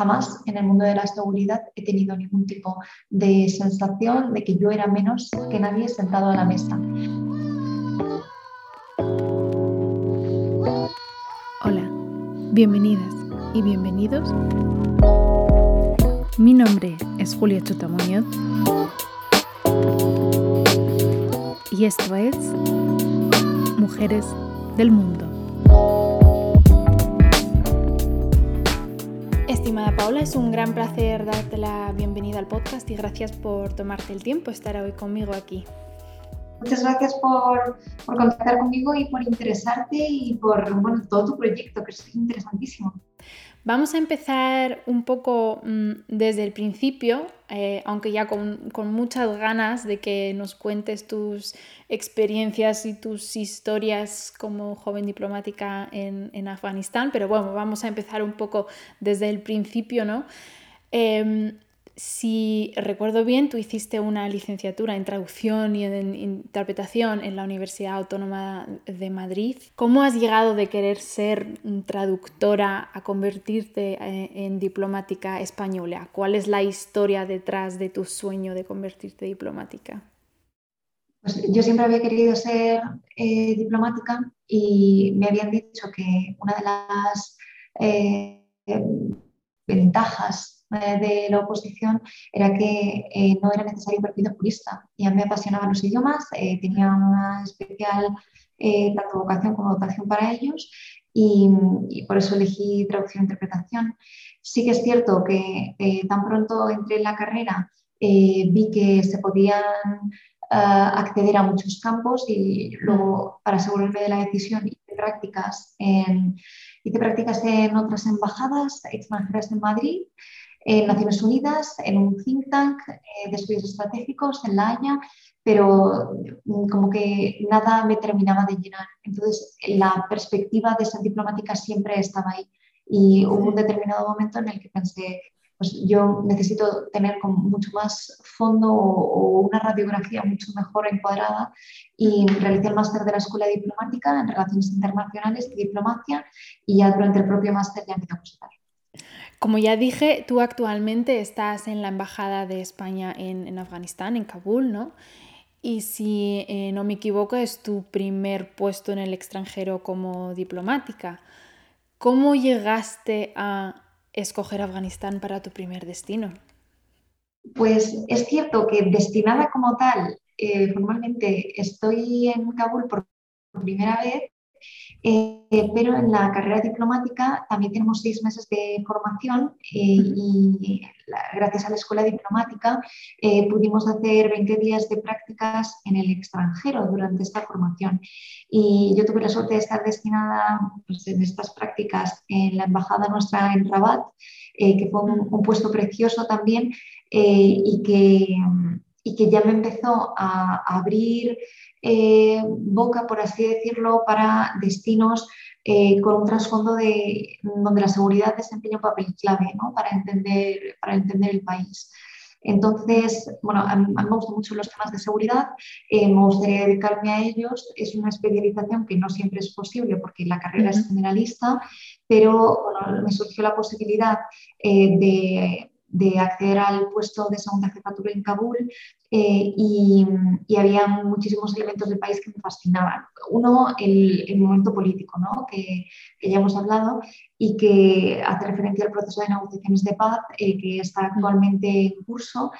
jamás en el mundo de la seguridad he tenido ningún tipo de sensación de que yo era menos que nadie sentado a la mesa. Hola, bienvenidas y bienvenidos. Mi nombre es Julia Chutamuñoz y esto es Mujeres del Mundo. Estimada Paula, es un gran placer darte la bienvenida al podcast y gracias por tomarte el tiempo estar hoy conmigo aquí. Muchas gracias por, por contactar conmigo y por interesarte y por bueno, todo tu proyecto, que es interesantísimo. Vamos a empezar un poco mm, desde el principio, eh, aunque ya con, muchas ganas de que nos cuentes tus experiencias y tus historias como joven diplomática en, en Afganistán, pero bueno, vamos a empezar un poco desde el principio, ¿no? Em, si recuerdo bien, tú hiciste una licenciatura en traducción y en interpretación en la Universidad Autónoma de Madrid. ¿Cómo has llegado de querer ser traductora a convertirte eh, en diplomática española? ¿Cuál es la historia detrás de tu sueño de convertirte diplomática? Pues yo siempre había querido ser eh, diplomática y me habían dicho que una de las eh, ventajas de la oposición era que eh, no era necesario un perfil jurista. Y a mí me apasionaban los idiomas, eh, tenía una especial tanto vocación como dotación para ellos y, por eso elegí traducción e interpretación. Sí que es cierto que tan pronto entré en la carrera vi que se podían acceder a muchos campos y luego para asegurarme de la decisión hice prácticas en, hice prácticas en otras embajadas extranjeras en Madrid en Naciones Unidas, en un think tank eh, de estudios estratégicos en La Haya, pero mm, como que nada me terminaba de llenar. Entonces, la perspectiva de ser diplomática siempre estaba ahí. Y hubo un determinado momento en el que pensé, pues yo necesito tener mucho más fondo o, una radiografía mucho mejor encuadrada y realicé el máster de la Escuela Diplomática en Relaciones Internacionales y Diplomacia y ya durante el propio máster ya empecé a consultar. Como ya dije, tú actualmente estás en la Embajada de España en, Afganistán, en Kabul, ¿no? Y si eh, no me equivoco, es tu primer puesto en el extranjero como diplomática. ¿Cómo llegaste a escoger Afganistán para tu primer destino? Pues es cierto que destinada como tal, eh, formalmente estoy en Kabul por primera vez, eh, pero en la carrera diplomática también tenemos seis meses de formación eh, y gracias a la escuela diplomática eh, pudimos hacer 20 días de prácticas en el extranjero durante esta formación. Y yo tuve la suerte de estar destinada pues, en estas prácticas en la embajada nuestra en Rabat, que fue un, puesto precioso también y que, y, que, ya me empezó a abrir eh, boca, por así decirlo, para destinos eh, con un trasfondo de, donde la seguridad desempeña un papel clave ¿no? para, entender, para entender el país. Entonces, bueno, a mí, me gustan mucho los temas de seguridad, eh, me gustaría dedicarme a ellos. Es una especialización que no siempre es posible porque la carrera es generalista, pero bueno, me surgió la posibilidad de de acceder al puesto de segunda jefatura en Kabul eh, y, había muchísimos elementos del país que me fascinaban. Uno, el, momento político, ¿no? que, que, ya hemos hablado y que hace referencia al proceso de negociaciones de paz eh, que está actualmente en curso.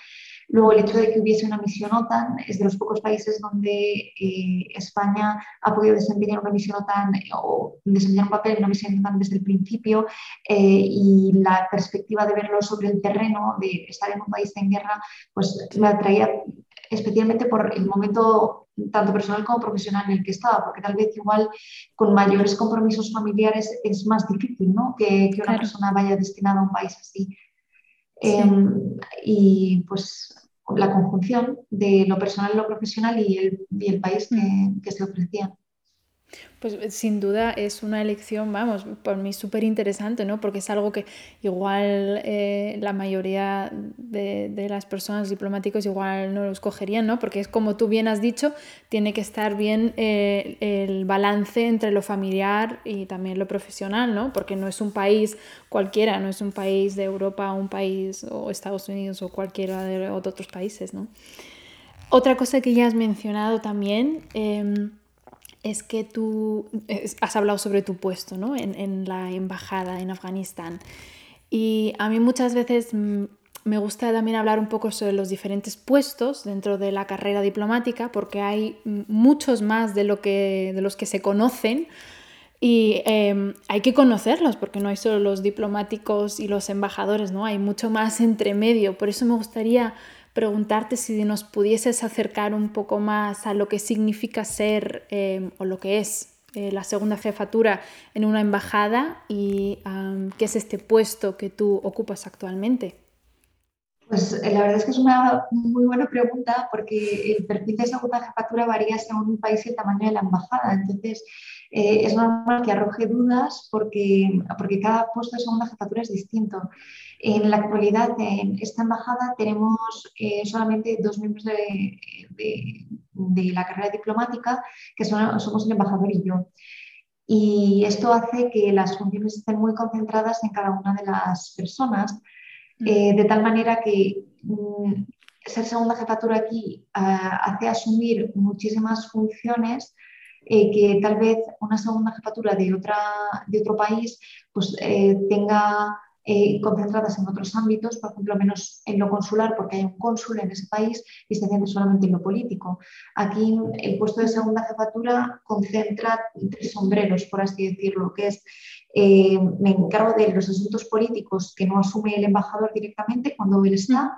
Luego, el hecho de que hubiese una misión OTAN es de los pocos países donde eh, España ha podido desempeñar una misión OTAN o desempeñar un papel en una misión OTAN desde el principio eh, y la perspectiva de verlo sobre el terreno, de estar en un país en guerra, pues me atraía especialmente por el momento tanto personal como profesional en el que estaba, porque tal vez igual con mayores compromisos familiares es más difícil ¿no? que, que una persona vaya destinada a un país así. Em, y pues la conjunción de lo personal, lo profesional y el, y el país que, que, se ofrecía. Pues sin duda es una elección, vamos, por mí súper interesante, ¿no? Porque es algo que igual eh, la mayoría de, las personas diplomáticos igual no lo escogerían, ¿no? Porque es como tú bien has dicho, tiene que estar bien eh, el balance entre lo familiar y también lo profesional, ¿no? Porque no es un país cualquiera, no es un país de Europa, un país o Estados Unidos o cualquiera de otros países, ¿no? Otra cosa que ya has mencionado también em, es que tú has hablado sobre tu puesto ¿no? en, la embajada en Afganistán. Y a mí muchas veces me gusta también hablar un poco sobre los diferentes puestos dentro de la carrera diplomática, porque hay muchos más de, lo que, de los que se conocen. Y em, hay que conocerlos porque no hay solo los diplomáticos y los embajadores, ¿no? Hay mucho más entre medio. Por eso me gustaría preguntarte si nos pudieses acercar un poco más a lo que significa ser em, o lo que es eh, la segunda jefatura en una embajada y qué es este puesto que tú ocupas actualmente. Pues eh, la verdad es que es una muy buena pregunta porque el perfil de segunda jefatura varía según un país y el tamaño de la embajada. Entonces, eh, es normal que arroje dudas porque, porque cada puesto de segunda jefatura es distinto. En la actualidad, en esta embajada tenemos eh, solamente dos miembros de, de, la carrera diplomática, que son, somos el embajador y yo. Y esto hace que las funciones estén muy concentradas en cada una de las personas, mm. eh, de tal manera que mm, ser segunda jefatura aquí ah, hace asumir muchísimas funciones eh, que tal vez una segunda jefatura de, otra, de otro país pues, eh, tenga eh, concentradas en otros ámbitos, por ejemplo, menos en lo consular, porque hay un cónsul en ese país y se centra solamente en lo político. Aquí el puesto de segunda jefatura concentra tres sombreros, por así decirlo, que es me encargo de los asuntos políticos que no asume el embajador directamente cuando él está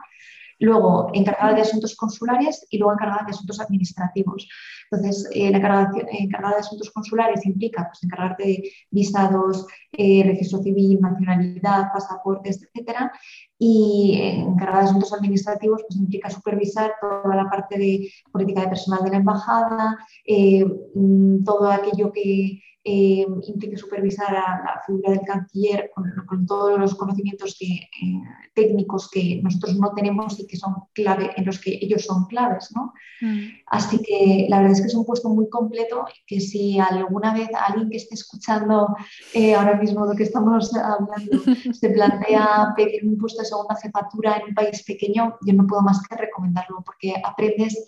luego encargada de asuntos consulares y luego encargada de asuntos administrativos. Entonces, eh, la encargada, de asuntos consulares implica pues, encargarte de visados, eh, registro civil, nacionalidad, pasaportes, etcétera, y encargada de asuntos administrativos pues, implica supervisar toda la parte de política de personal de la embajada, eh, mm, todo aquello que eh, implique supervisar a la figura del canciller con, todos los conocimientos que, eh, técnicos que nosotros no tenemos y que son clave, en los que ellos son claves. ¿no? Mm. Así que la verdad es que es un puesto muy completo que si alguna vez alguien que esté escuchando eh, ahora mismo lo que estamos hablando se plantea pedir un puesto de segunda jefatura en un país pequeño, yo no puedo más que recomendarlo porque aprendes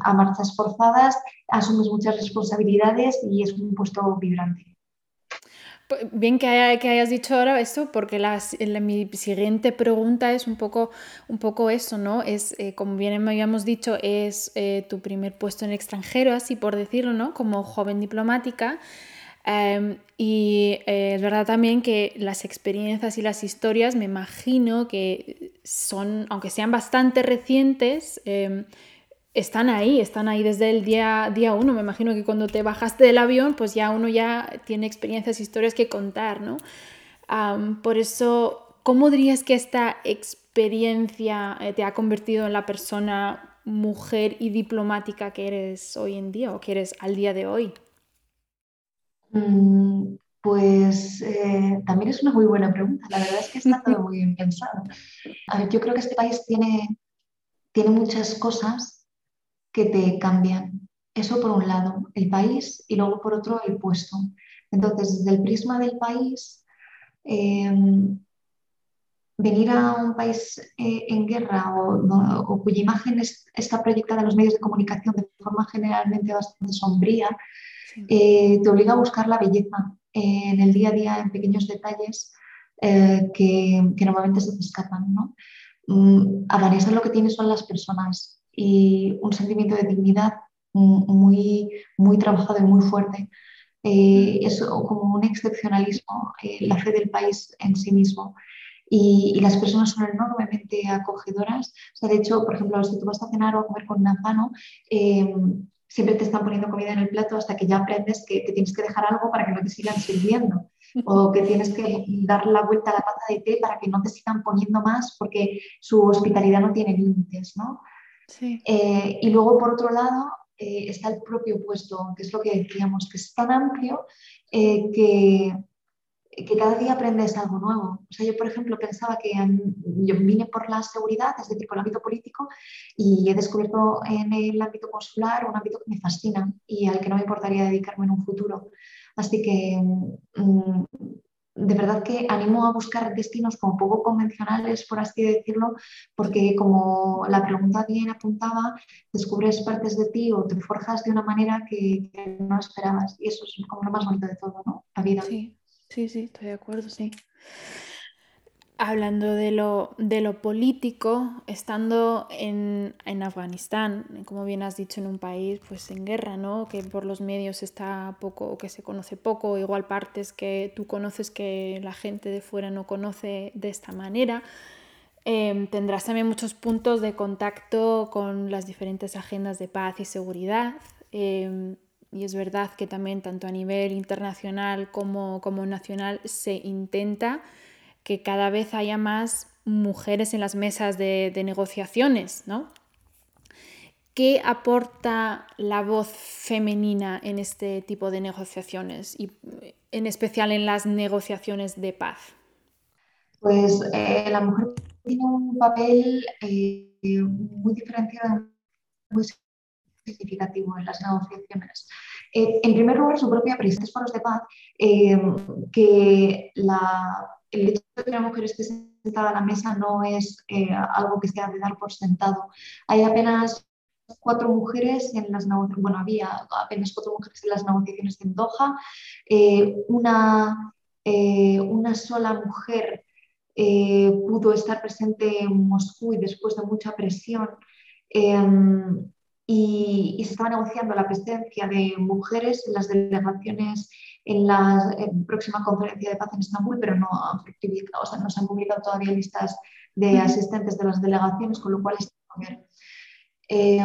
a marchas forzadas, asumes muchas responsabilidades y es un puesto vibrante. Pues, bien que, hayas dicho ahora esto, porque mi siguiente pregunta es un poco, eso, ¿no? Es, eh, como bien me habíamos dicho, es eh, tu primer puesto en extranjero, así por decirlo, ¿no? Como joven diplomática. Em, y eh, es verdad también que las experiencias y las historias, me imagino que son, aunque sean bastante recientes, em, están ahí, están ahí desde el día, día uno. Me imagino que cuando te bajaste del avión, pues ya uno ya tiene experiencias, historias que contar, ¿no? por eso, ¿cómo dirías que esta experiencia eh, te ha convertido en la persona, mujer y diplomática que eres hoy en día o que eres al día de hoy? Mm, pues eh, también es una muy buena pregunta. La verdad es que está todo muy bien pensado. A ver, yo creo que este país tiene, tiene muchas cosas que te cambian. Eso por un lado, el país y luego por otro el puesto. Entonces, desde el prisma del país, em, venir a un país eh, en guerra o, cuya imagen está proyectada en los medios de comunicación de forma generalmente bastante sombría, eh, te obliga a buscar la belleza en el día a día, en pequeños detalles eh, que, normalmente se te escapan. ¿no? Mm, lo que tienes son las personas y un sentimiento de dignidad muy, muy trabajado y muy fuerte. Eh, es como un excepcionalismo, eh, la fe del país en sí mismo. Y, las personas son enormemente acogedoras. O sea, de hecho, por ejemplo, si tú vas a cenar o a comer con una mano, eh, siempre te están poniendo comida en el plato hasta que ya aprendes que, que, tienes que dejar algo para que no te sigan sirviendo. O que tienes que dar la vuelta a la taza de té para que no te sigan poniendo más porque su hospitalidad no tiene límites, ¿no? Sí. Eh, y luego, por otro lado, eh, está el propio puesto, que es lo que decíamos, que es tan amplio eh, que, que, cada día aprendes algo nuevo. O sea, yo, por ejemplo, pensaba que yo vine por la seguridad, es decir, por el ámbito político, y he descubierto en el ámbito consular un ámbito que me fascina y al que no me importaría dedicarme en un futuro. Así que mm, de verdad que animo a buscar destinos como poco convencionales, por así decirlo, porque como la pregunta bien apuntaba, descubres partes de ti o te forjas de una manera que, no esperabas. Y eso es como lo más bonito de todo, ¿no? La vida. Sí, sí, sí, estoy de acuerdo, sí. Hablando de lo, de lo político, estando en, en, Afganistán, como bien has dicho, en un país pues en guerra, ¿no? que por los medios está poco o que se conoce poco, igual partes que tú conoces que la gente de fuera no conoce de esta manera, em, tendrás también muchos puntos de contacto con las diferentes agendas de paz y seguridad. Em, y es verdad que también tanto a nivel internacional como, como nacional se intenta que cada vez haya más mujeres en las mesas de, negociaciones, ¿no? ¿Qué aporta la voz femenina en este tipo de negociaciones y en especial en las negociaciones de paz? Pues eh, la mujer tiene un papel eh, muy diferenciado, muy significativo en las negociaciones. Eh, en primer lugar, su propia presidencia foros de paz, que la el hecho de que una mujer esté sentada a la mesa no es eh, algo que se ha de dar por sentado. Hay apenas cuatro mujeres en las bueno, había apenas cuatro mujeres en las negociaciones en Doha, eh, una, eh, una sola mujer pudo estar presente en Moscú y después de mucha presión em, y, se estaba negociando la presencia de mujeres en las delegaciones en la próxima conferencia de paz en Estambul, pero no, o sea, no se han publicado todavía listas de asistentes de las delegaciones, con lo cual está ver. Eh,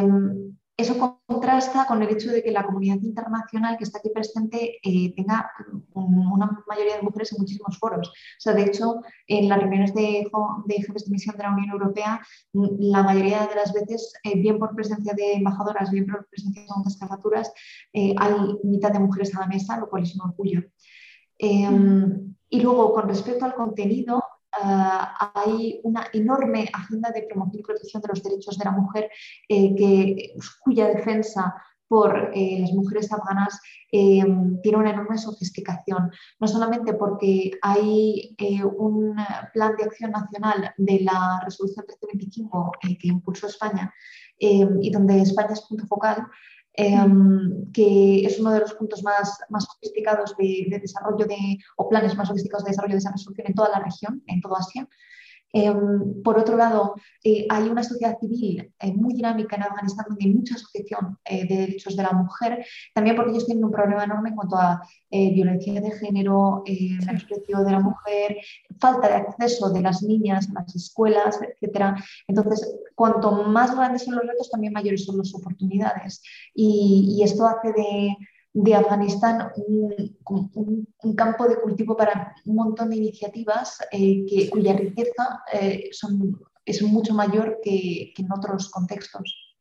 eso contrasta con el hecho de que la comunidad internacional que está aquí presente eh, tenga una mayoría de mujeres en muchísimos foros. O sea, de hecho, en las reuniones de, jefes de misión de la Unión Europea, la mayoría de las veces, eh, bien por presencia de embajadoras, bien por presencia de otras jefaturas, eh, hay mitad de mujeres a la mesa, lo cual es un orgullo. Em, y luego, con respecto al contenido, hay una enorme agenda de promoción y protección de los derechos de la mujer eh, que, cuya defensa por eh, las mujeres afganas eh, tiene una enorme sofisticación, no solamente porque hay un plan de acción nacional de la resolución 1325 que impulsó España y donde España es punto focal, Em, que es uno de los puntos más, más sofisticados de, desarrollo de, o planes más sofisticados de desarrollo de esa resolución en toda la región, en toda Asia. Em, por otro lado, eh, hay una sociedad civil eh, muy dinámica en Afganistán donde hay mucha asociación eh, de derechos de la mujer, también porque ellos tienen un problema enorme en cuanto a violencia de género, menosprecio de la mujer, falta de acceso de las niñas a las escuelas, etc. Entonces, cuanto más grandes son los retos, también mayores son las oportunidades. y esto hace de, de Afganistán un, campo de cultivo para un montón de iniciativas eh, que, cuya riqueza eh, son, es mucho mayor que, en otros contextos.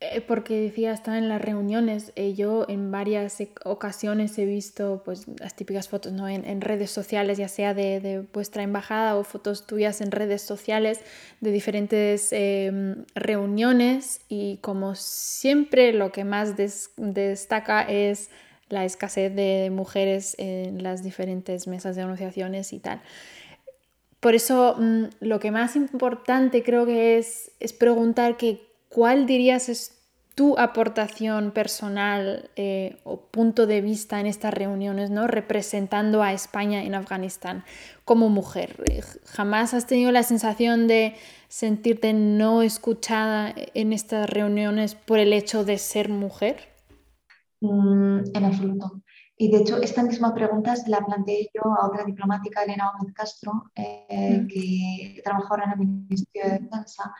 Eh, porque decía, estaba en las reuniones, eh, yo en varias ocasiones he visto pues, las típicas fotos ¿no? en, redes sociales, ya sea de, vuestra embajada o fotos tuyas en redes sociales de diferentes em, reuniones y como siempre lo que más destaca es la escasez de mujeres en las diferentes mesas de negociaciones y tal. Por eso mm, lo que más importante creo que es, es preguntar que ¿cuál dirías es tu aportación personal eh, o punto de vista en estas reuniones, ¿no? representando a España en Afganistán como mujer? Eh, ¿Jamás has tenido la sensación de sentirte no escuchada en estas reuniones por el hecho de ser mujer? Mm, en absoluto. Y de hecho, esta misma pregunta se la planteé yo a otra diplomática, Elena Gómez Castro, eh, que trabaja ahora en el Ministerio de Defensa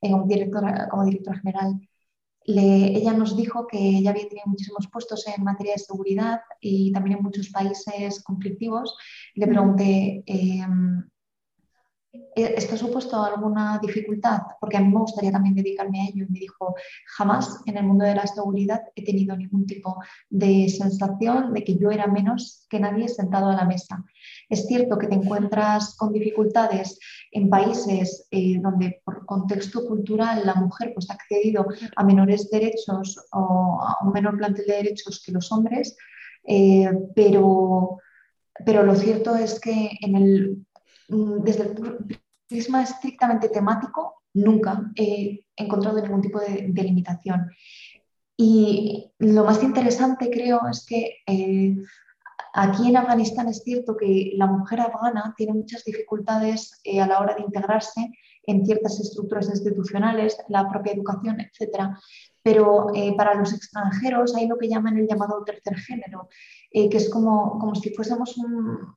como directora, como directora general. ella nos dijo que ella había tenido muchísimos puestos en materia de seguridad y también en muchos países conflictivos. Le pregunté, em, Eh, ¿Esto ha supuesto alguna dificultad? Porque a mí me gustaría también dedicarme a ello. Y me dijo, jamás en el mundo de la seguridad he tenido ningún tipo de sensación de que yo era menos que nadie sentado a la mesa. Es cierto que te encuentras con dificultades en países eh, donde por contexto cultural la mujer pues, ha accedido a menores derechos o a un menor plantel de derechos que los hombres, eh, pero, pero lo cierto es que en el desde el prisma estrictamente temático, nunca he encontrado ningún tipo de, limitación. Y lo más interesante creo es que eh, aquí en Afganistán es cierto que la mujer afgana tiene muchas dificultades eh, a la hora de integrarse en ciertas estructuras institucionales, la propia educación, etc. Pero eh, para los extranjeros hay lo que llaman el llamado tercer género, que es como, como si fuésemos un,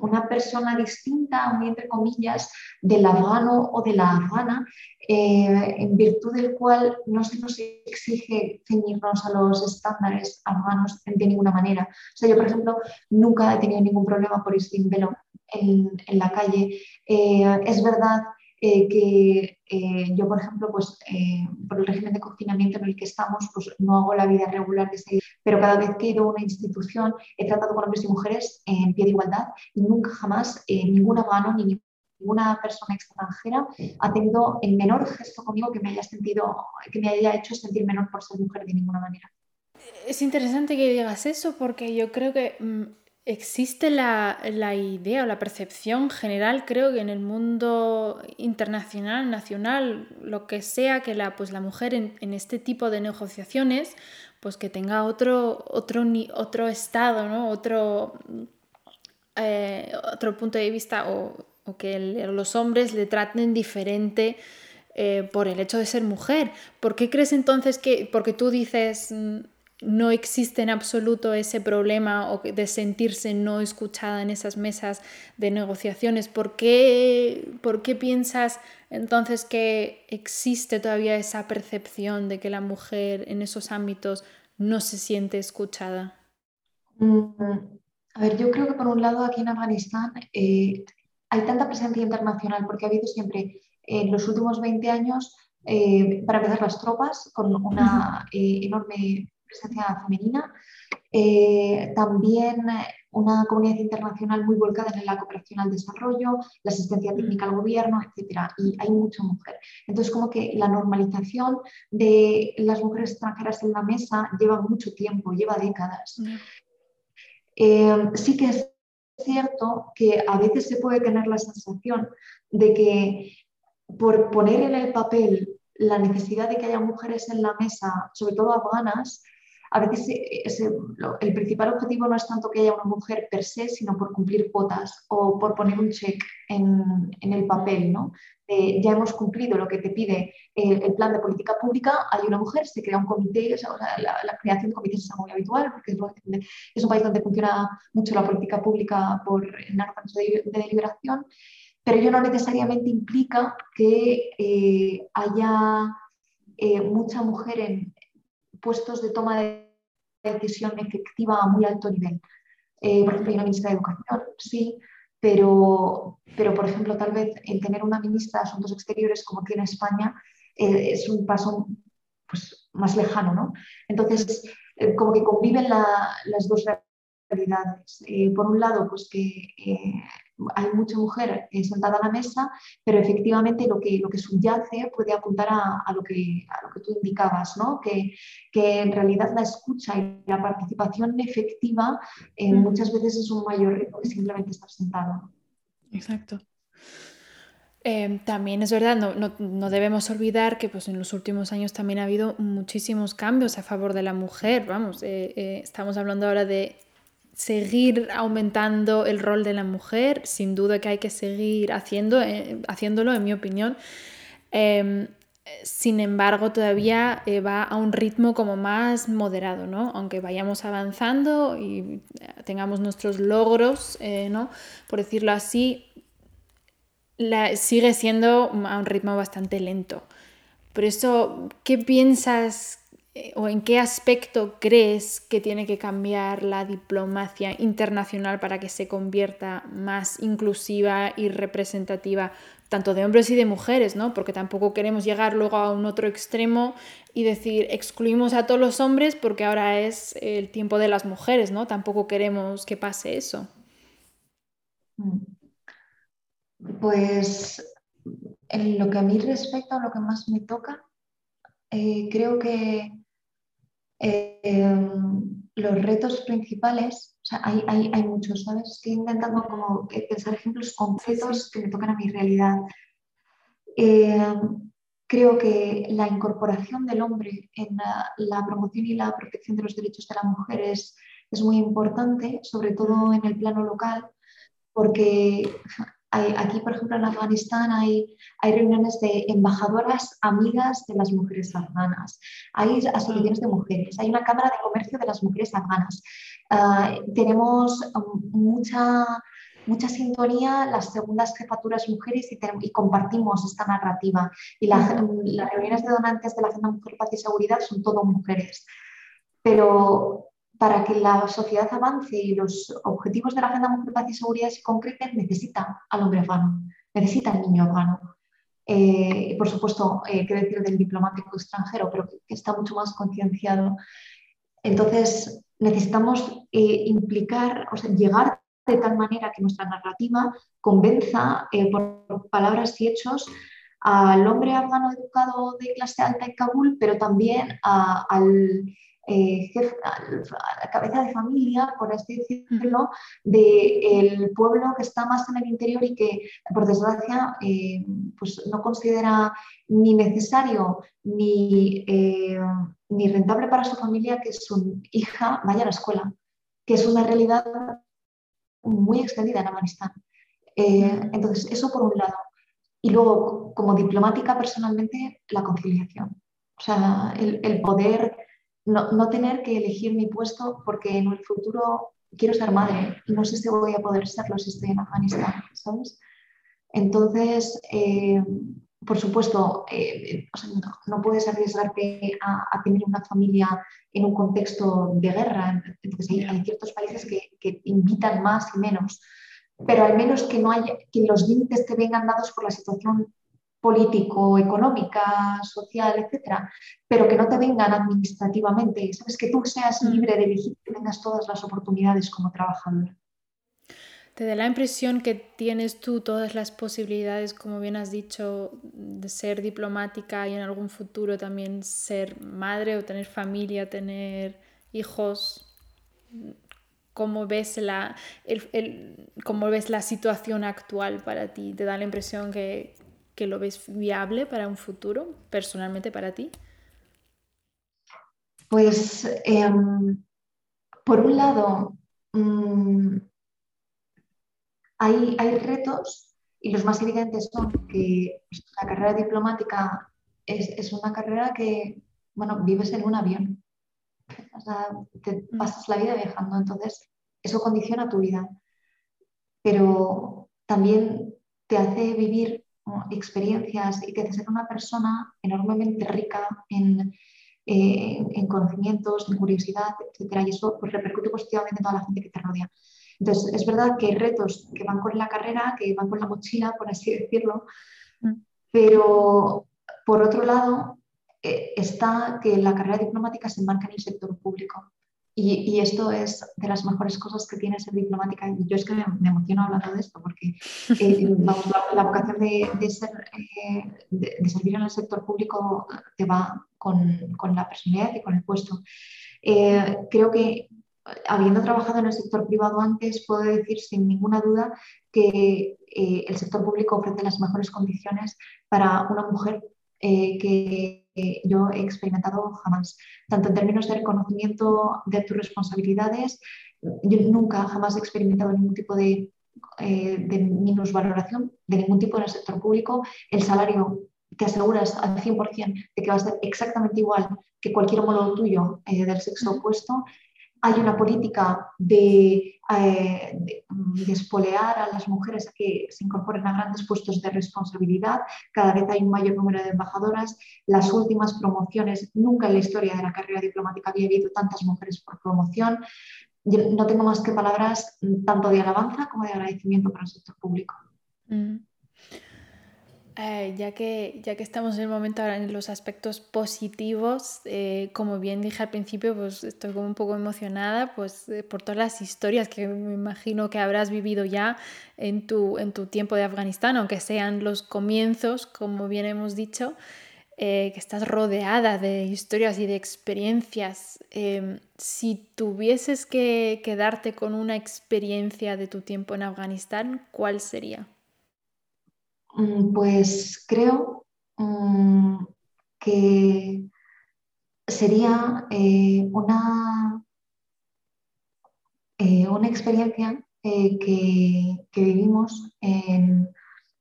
una persona distinta, muy entre comillas, del afgano o de la afgana, eh, en virtud del cual no se nos exige ceñirnos a los estándares afganos de ninguna manera. O sea, yo, por ejemplo, nunca he tenido ningún problema por ir sin velo en, la calle. Eh, es verdad eh, que eh, yo, por ejemplo, pues, eh, por el régimen de confinamiento en el que estamos, pues no hago la vida regular de seguir, pero cada vez que he ido a una institución he tratado con hombres y mujeres en pie de igualdad y nunca jamás ninguna mano ni ninguna persona extranjera ha tenido el menor gesto conmigo que me haya sentido, que me haya hecho sentir menor por ser mujer de ninguna manera. Es interesante que digas eso porque yo creo que mm, Existe la, idea o la percepción general, creo que en el mundo internacional, nacional, lo que sea, que la, pues la mujer en, este tipo de negociaciones, pues que tenga otro, otro, otro estado, ¿no? otro, eh, otro punto de vista o, que los hombres le traten diferente eh, por el hecho de ser mujer. ¿Por qué crees entonces que, porque tú dices mm, no existe en absoluto ese problema o de sentirse no escuchada en esas mesas de negociaciones. ¿Por qué, ¿Por qué piensas entonces que existe todavía esa percepción de que la mujer en esos ámbitos no se siente escuchada? Mm, a ver, yo creo que por un lado aquí en Afganistán eh, hay tanta presencia internacional porque ha habido siempre en los últimos 20 años, eh, para empezar, las tropas con una eh, enorme presencia femenina. Eh, también una comunidad internacional muy volcada en la cooperación al desarrollo, la asistencia técnica al gobierno, etc. Y hay mucha mujer. Entonces, como que la normalización de las mujeres extranjeras en la mesa lleva mucho tiempo, lleva décadas. Eh, sí que es cierto que a veces se puede tener la sensación de que por poner en el papel la necesidad de que haya mujeres en la mesa, sobre todo afganas, a veces eh, el principal objetivo no es tanto que haya una mujer per se, sino por cumplir cuotas o por poner un check en, el papel, ¿no? ya hemos cumplido lo que te pide el, plan de política pública, hay una mujer, se crea un comité, la, creación de comités es algo muy habitual, porque es, un país donde funciona mucho la política pública por el órganos de, deliberación, pero ello no necesariamente implica que eh, haya eh, mucha mujer en, puestos de toma de decisión efectiva a muy alto nivel. Eh, por ejemplo, hay una ministra de Educación, sí, pero, pero por ejemplo, tal vez el tener una ministra de Asuntos Exteriores como tiene España eh, es un paso pues, más lejano, ¿no? Entonces, eh, como que conviven las dos realidades. por un lado, pues que hay mucha mujer eh, sentada a la mesa, pero efectivamente lo que, lo que subyace puede apuntar a, lo, que, a lo que tú indicabas, ¿no? que, que en realidad la escucha y la participación efectiva eh, mm. muchas veces es un mayor riesgo que simplemente estar sentado. Exacto. Em, también es verdad, no, no, no, debemos olvidar que pues, en los últimos años también ha habido muchísimos cambios a favor de la mujer. Vamos, eh, estamos hablando ahora de seguir aumentando el rol de la mujer, sin duda que hay que seguir haciendo, eh, haciéndolo, en mi opinión. Em, sin embargo, todavía eh, va a un ritmo como más moderado, ¿no? Aunque vayamos avanzando y tengamos nuestros logros, eh, ¿no? Por decirlo así, sigue siendo a un ritmo bastante lento. Por eso, ¿qué piensas eh, o en qué aspecto crees que tiene que cambiar la diplomacia internacional para que se convierta más inclusiva y representativa tanto de hombres y de mujeres, ¿no? Porque tampoco queremos llegar luego a un otro extremo y decir excluimos a todos los hombres porque ahora es el tiempo de las mujeres, ¿no? Tampoco queremos que pase eso. Mm. Pues en lo que a mí respecta, lo que más me toca, eh, creo que eh, los retos principales, sea, hay, hay, muchos, ¿sabes? Estoy intentando como pensar ejemplos concretos que me tocan a mi realidad. Eh, creo que la incorporación del hombre en la, promoción y la protección de los derechos de las mujeres es muy importante, sobre todo en el plano local, porque aquí, por ejemplo, en Afganistán hay, hay, reuniones de embajadoras amigas de las mujeres afganas, hay asociaciones de mujeres, hay una cámara de comercio de las mujeres afganas. Ah, tenemos um, mucha, mucha sintonía las segundas jefaturas mujeres y, y compartimos esta narrativa. Y las reuniones de donantes de la Agenda Mujer, Paz y Seguridad son todo mujeres. Pero para que la sociedad avance y los objetivos de la Agenda Mujer, Paz y Seguridad se concreten, necesita al hombre afgano, necesita al niño afgano. Eh, por supuesto, eh, qué decir del diplomático extranjero, pero que, está mucho más concienciado. Entonces, necesitamos eh, implicar, o sea, llegar de tal manera que nuestra narrativa convenza eh, por palabras y hechos al hombre afgano educado de clase alta en Kabul, pero también al eh, a la cabeza de familia, por así decirlo, del pueblo que está más en el interior y que, por desgracia, eh, pues no considera ni necesario ni, eh, ni rentable para su familia que su hija vaya a la escuela, que es una realidad muy extendida en Afganistán. entonces, eso por un lado. Y luego, como diplomática, personalmente, la conciliación. O sea, el, el poder no, tener que elegir mi puesto porque en el futuro quiero ser madre y no sé si voy a poder serlo si estoy en Afganistán, ¿sabes? Entonces, eh, por supuesto, eh, no, puedes arriesgarte a, tener una familia en un contexto de guerra. Entonces, hay, ciertos países que, que, invitan más y menos, pero al menos que, no haya, que los límites te vengan dados por la situación político, económica, social, etcétera, pero que no te vengan administrativamente, sabes que tú seas mm. libre de elegir, que tengas todas las oportunidades como trabajador. ¿Te da la impresión que tienes tú todas las posibilidades, como bien has dicho, de ser diplomática y en algún futuro también ser madre o tener familia, tener hijos? ¿Cómo ves la, cómo ves la situación actual para ti? ¿Te da la impresión que, que lo ves viable para un futuro, personalmente para ti? Pues, em, por un lado, mm, hay, hay, retos y los más evidentes son que la carrera diplomática es, una carrera que, bueno, vives en un avión. O sea, te mm. pasas la vida viajando, entonces eso condiciona tu vida. Pero también te hace vivir experiencias y que hace ser una persona enormemente rica en, eh, en conocimientos, en curiosidad, etc. Y eso pues, repercute positivamente en toda la gente que te rodea. Entonces, es verdad que hay retos que van con la carrera, que van con la mochila, por así decirlo, mm. pero por otro lado eh, está que la carrera diplomática se enmarca en el sector público. Y, esto es de las mejores cosas que tiene ser diplomática. Y yo es que me, emociono hablando de esto porque eh, la, vocación de, de, ser, eh, de, servir en el sector público te va con, con la personalidad y con el puesto. Eh, creo que habiendo trabajado en el sector privado antes, puedo decir sin ninguna duda que el sector público ofrece las mejores condiciones para una mujer que yo he experimentado jamás, tanto en términos de reconocimiento de tus responsabilidades, yo nunca jamás he experimentado ningún tipo de, eh, de minusvaloración de ningún tipo en el sector público. El salario te aseguras al 100% de que va a ser exactamente igual que cualquier homólogo tuyo eh, del sexo opuesto. Hay una política de, eh, de, espolear a las mujeres a que se incorporen a grandes puestos de responsabilidad. Cada vez hay un mayor número de embajadoras. Las últimas promociones, nunca en la historia de la carrera diplomática había habido tantas mujeres por promoción. no tengo más que palabras tanto de alabanza como de agradecimiento para el sector público. Mm. Eh, ya, que, ya que estamos en el momento ahora en los aspectos positivos, eh, como bien dije al principio, pues estoy como un poco emocionada pues, eh, por todas las historias que me imagino que habrás vivido ya en tu, en tu tiempo de Afganistán, aunque sean los comienzos, como bien hemos dicho, que estás rodeada de historias y de experiencias. Em, si tuvieses que quedarte con una experiencia de tu tiempo en Afganistán, ¿cuál sería? Mm, pues creo mm, que sería eh, una, eh, una experiencia eh, que, vivimos en,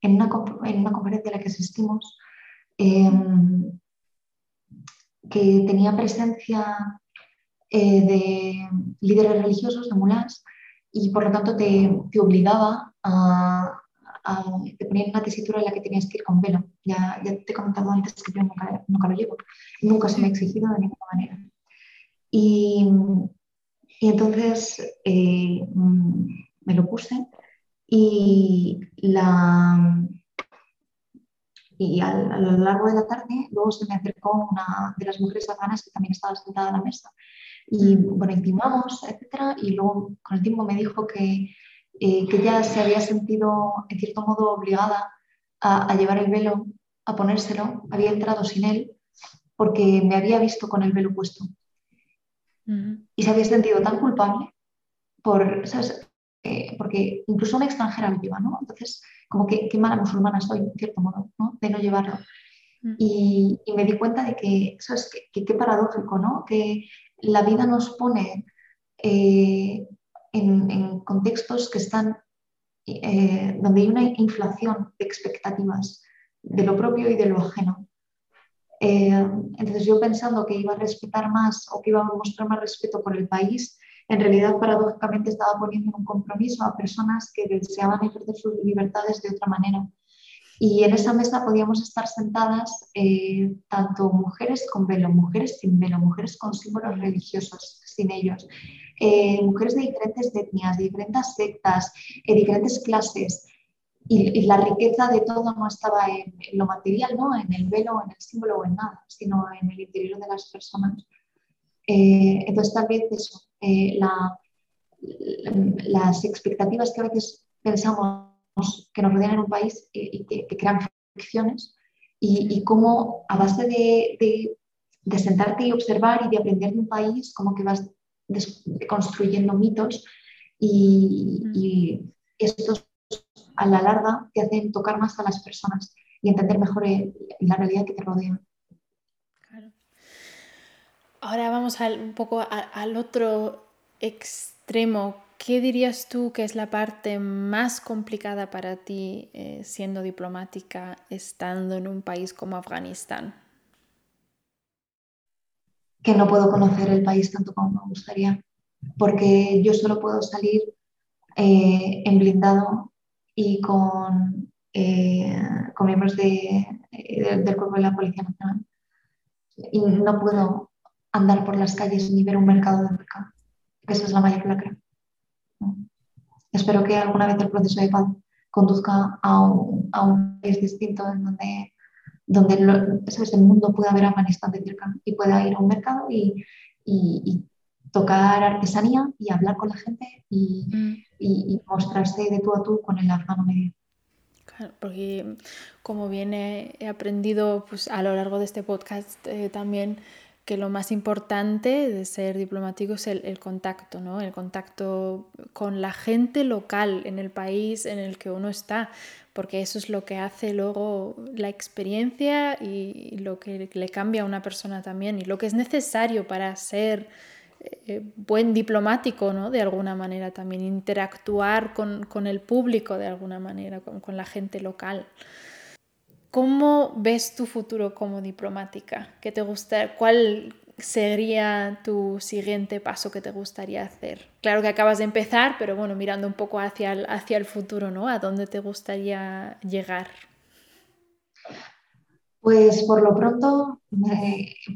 una, conferencia a la que asistimos em, que tenía presencia de líderes religiosos, de mulás, y por lo tanto te obligaba a, te ponían una tesitura en la que tenías que ir con velo. Ya, ya te he comentado antes que yo nunca, nunca lo llevo, nunca se me ha exigido de ninguna manera. Y, y entonces eh, me lo puse y, la, y a, lo largo de la tarde luego se me acercó una de las mujeres afganas que también estaba sentada a la mesa y bueno, intimamos, etcétera, y luego con el tiempo me dijo que eh, que ya se había sentido en cierto modo obligada a, llevar el velo, a ponérselo, había entrado sin él porque me había visto con el velo puesto. Y se había sentido tan culpable por, eh, porque incluso una extranjera lo lleva, ¿no? Entonces, como que qué mala musulmana soy, en cierto modo, ¿no? De no llevarlo. y, me di cuenta de que, ¿sabes? Qué que, paradójico, ¿no? Que la vida nos pone eh, en, contextos que están, eh, donde hay una inflación de expectativas de lo propio y de lo ajeno. Eh, entonces yo pensando que iba a respetar más o que iba a mostrar más respeto por el país, en realidad paradójicamente estaba poniendo en un compromiso a personas que deseaban ejercer sus libertades de otra manera. Y en esa mesa podíamos estar sentadas eh, tanto mujeres con velo, mujeres sin velo, mujeres con símbolos religiosos sin ellos, eh, mujeres de diferentes etnias, de diferentes sectas, de diferentes clases. Y, la riqueza de todo no estaba en, lo material, ¿no? en el velo, en el símbolo o en nada, sino en el interior de las personas. Eh, entonces, tal vez eso, eh, las expectativas que a veces pensamos que nos rodean en un país y que, crean fricciones, y, cómo a base de, de, de, sentarte y observar y de aprender de un país, como que vas construyendo mitos y, estos a la larga te hacen tocar más a las personas y entender mejor la realidad que te rodea. Ahora vamos un poco al otro extremo. ¿Qué dirías tú que es la parte más complicada para ti eh, siendo diplomática estando en un país como Afganistán? Que no puedo conocer el país tanto como me gustaría, porque yo solo puedo salir eh, en blindado y con, eh, con miembros de, eh, del cuerpo de la Policía Nacional. Y no puedo andar por las calles ni ver un mercado de mercado, esa es la mayor lacra. Espero que alguna vez el proceso de paz conduzca a un, a un país distinto en donde donde el mundo pueda ver a Afganistán de cerca y pueda ir a un mercado y, tocar artesanía y hablar con la gente mm. y, mostrarse de tú a tú con el afgano medio. Claro, porque como bien he, aprendido pues, a lo largo de este podcast eh, también que lo más importante de ser diplomático es el, el, contacto, ¿no? El contacto con la gente local en el país en el que uno está, porque eso es lo que hace luego la experiencia y lo que le cambia a una persona también y lo que es necesario para ser eh, buen diplomático, ¿no? De alguna manera también, interactuar con, el público de alguna manera, con, la gente local. ¿Cómo ves tu futuro como diplomática? ¿Qué te gusta? ¿Cuál, sería tu siguiente paso que te gustaría hacer? Claro que acabas de empezar, pero bueno, mirando un poco hacia el, hacia el futuro, ¿no? ¿A dónde te gustaría llegar? Pues por lo pronto,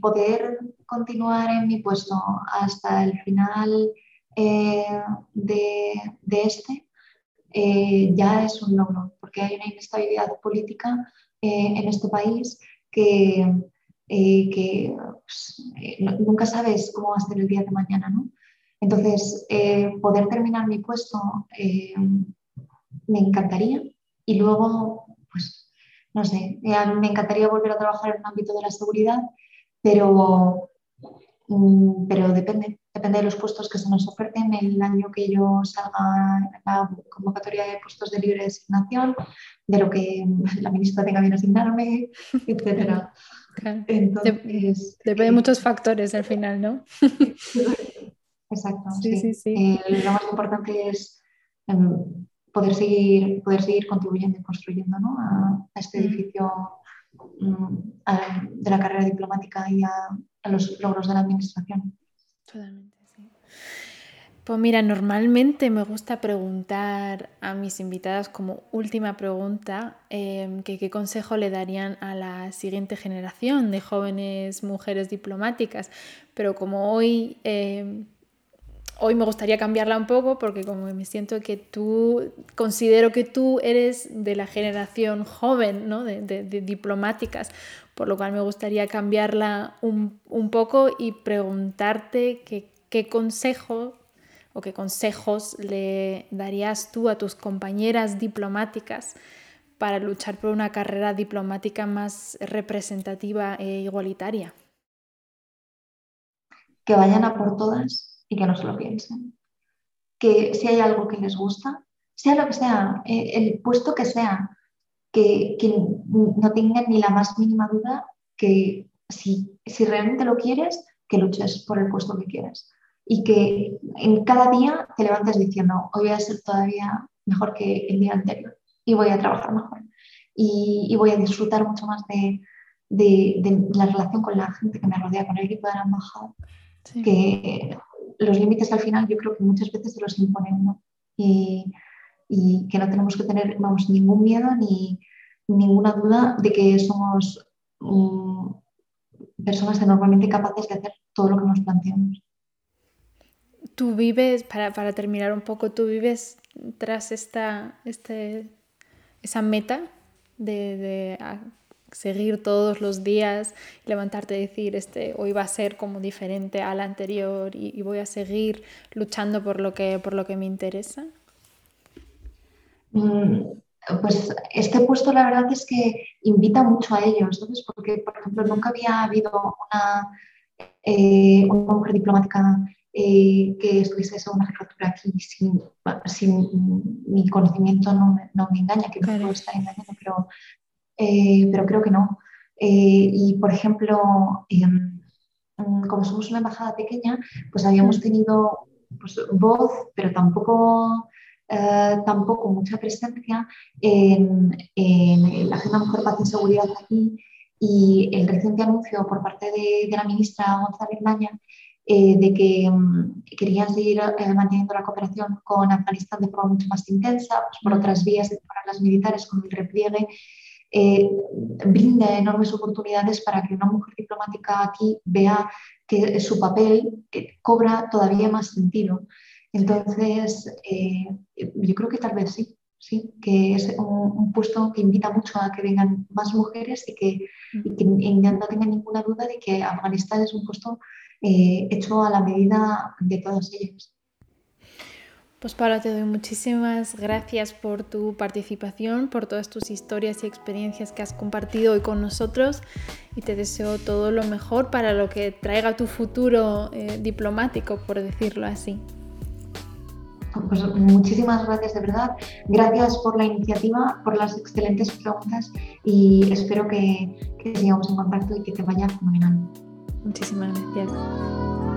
poder continuar en mi puesto hasta el final eh, de, este eh, ya es un logro, porque hay una inestabilidad política en este país que, pues, nunca sabes cómo va a ser el día de mañana. ¿no? Entonces, poder terminar mi puesto me encantaría y luego, pues no sé, me encantaría volver a trabajar en el ámbito de la seguridad, pero, pero depende, depende de los puestos que se nos oferten el año que yo salga la convocatoria de puestos de libre designación, de lo que la ministra tenga bien asignarme, etc. Entonces, depende de eh, muchos factores al final, ¿no? Exacto. Sí, sí. sí, eh, lo más importante es em, poder seguir, poder seguir contribuyendo y construyendo a, este mm. edificio mm, de la carrera diplomática y a, los logros de la administración. Totalmente, sí. Pues mira, normalmente me gusta preguntar a mis invitadas como última pregunta em, que qué consejo le darían a la siguiente generación de jóvenes mujeres diplomáticas, pero como hoy em, hoy me gustaría cambiarla un poco porque como me siento que tú, considero que tú eres de la generación joven, ¿no? de, diplomáticas, por lo cual me gustaría cambiarla un, poco y preguntarte qué consejo o qué consejos le darías tú a tus compañeras diplomáticas para luchar por una carrera diplomática más representativa e igualitaria. Que vayan a por todas y que no se lo piensen. Que si hay algo que les gusta, sea lo que sea, eh, el puesto que sea, que, no tengan ni la más mínima duda que si, si realmente lo quieres, que luches por el puesto que quieres. Y que en cada día te levantes diciendo, hoy voy a ser todavía mejor que el día anterior y voy a trabajar mejor. Y, voy a disfrutar mucho más de, la relación con la gente que me rodea, con el equipo de la embajada, que los límites al final yo creo que muchas veces se los imponen ¿no? y, que no tenemos que tener vamos, ningún miedo ni ninguna duda de que somos mm, personas enormemente capaces de hacer todo lo que nos planteamos. Tú vives, para, terminar un poco, tú vives tras esta, este, esa meta de seguir todos los días, levantarte y decir, este, hoy va a ser como diferente al anterior y, voy a seguir luchando por lo que, por lo que me interesa? Mm, pues este puesto la verdad es que invita mucho a ello, ¿sabes? Porque, por ejemplo, nunca había habido una, eh, una mujer diplomática eh, que estuviese en una jefatura aquí sin, sin mi conocimiento no me, no me engaña, que me puedo estar engañando, pero eh, pero creo que no. Eh, y, por ejemplo, em, mm, como somos una embajada pequeña, pues habíamos tenido pues, voz, pero tampoco, eh, tampoco mucha presencia en, la Agenda Mujer, Paz y Seguridad aquí. Y el reciente anuncio por parte de, la ministra González Naña de que mm, querían seguir manteniendo la cooperación con Afganistán de forma mucho más intensa, pues por otras vías para las militares con el repliegue eh, brinda enormes oportunidades para que una mujer diplomática aquí vea que su papel eh, cobra todavía más sentido. Entonces, eh, yo creo que tal vez sí, sí, que es un, puesto que invita mucho a que vengan más mujeres y que, no tenga ninguna duda de que Afganistán es un puesto hecho a la medida de todas ellas. Pues Paula, te doy muchísimas gracias por tu participación, por todas tus historias y experiencias que has compartido hoy con nosotros y te deseo todo lo mejor para lo que traiga tu futuro eh, diplomático, por decirlo así. Pues muchísimas gracias de verdad. Gracias por la iniciativa, por las excelentes preguntas y espero que, que sigamos en contacto y que te vaya fenomenal. Muchísimas gracias.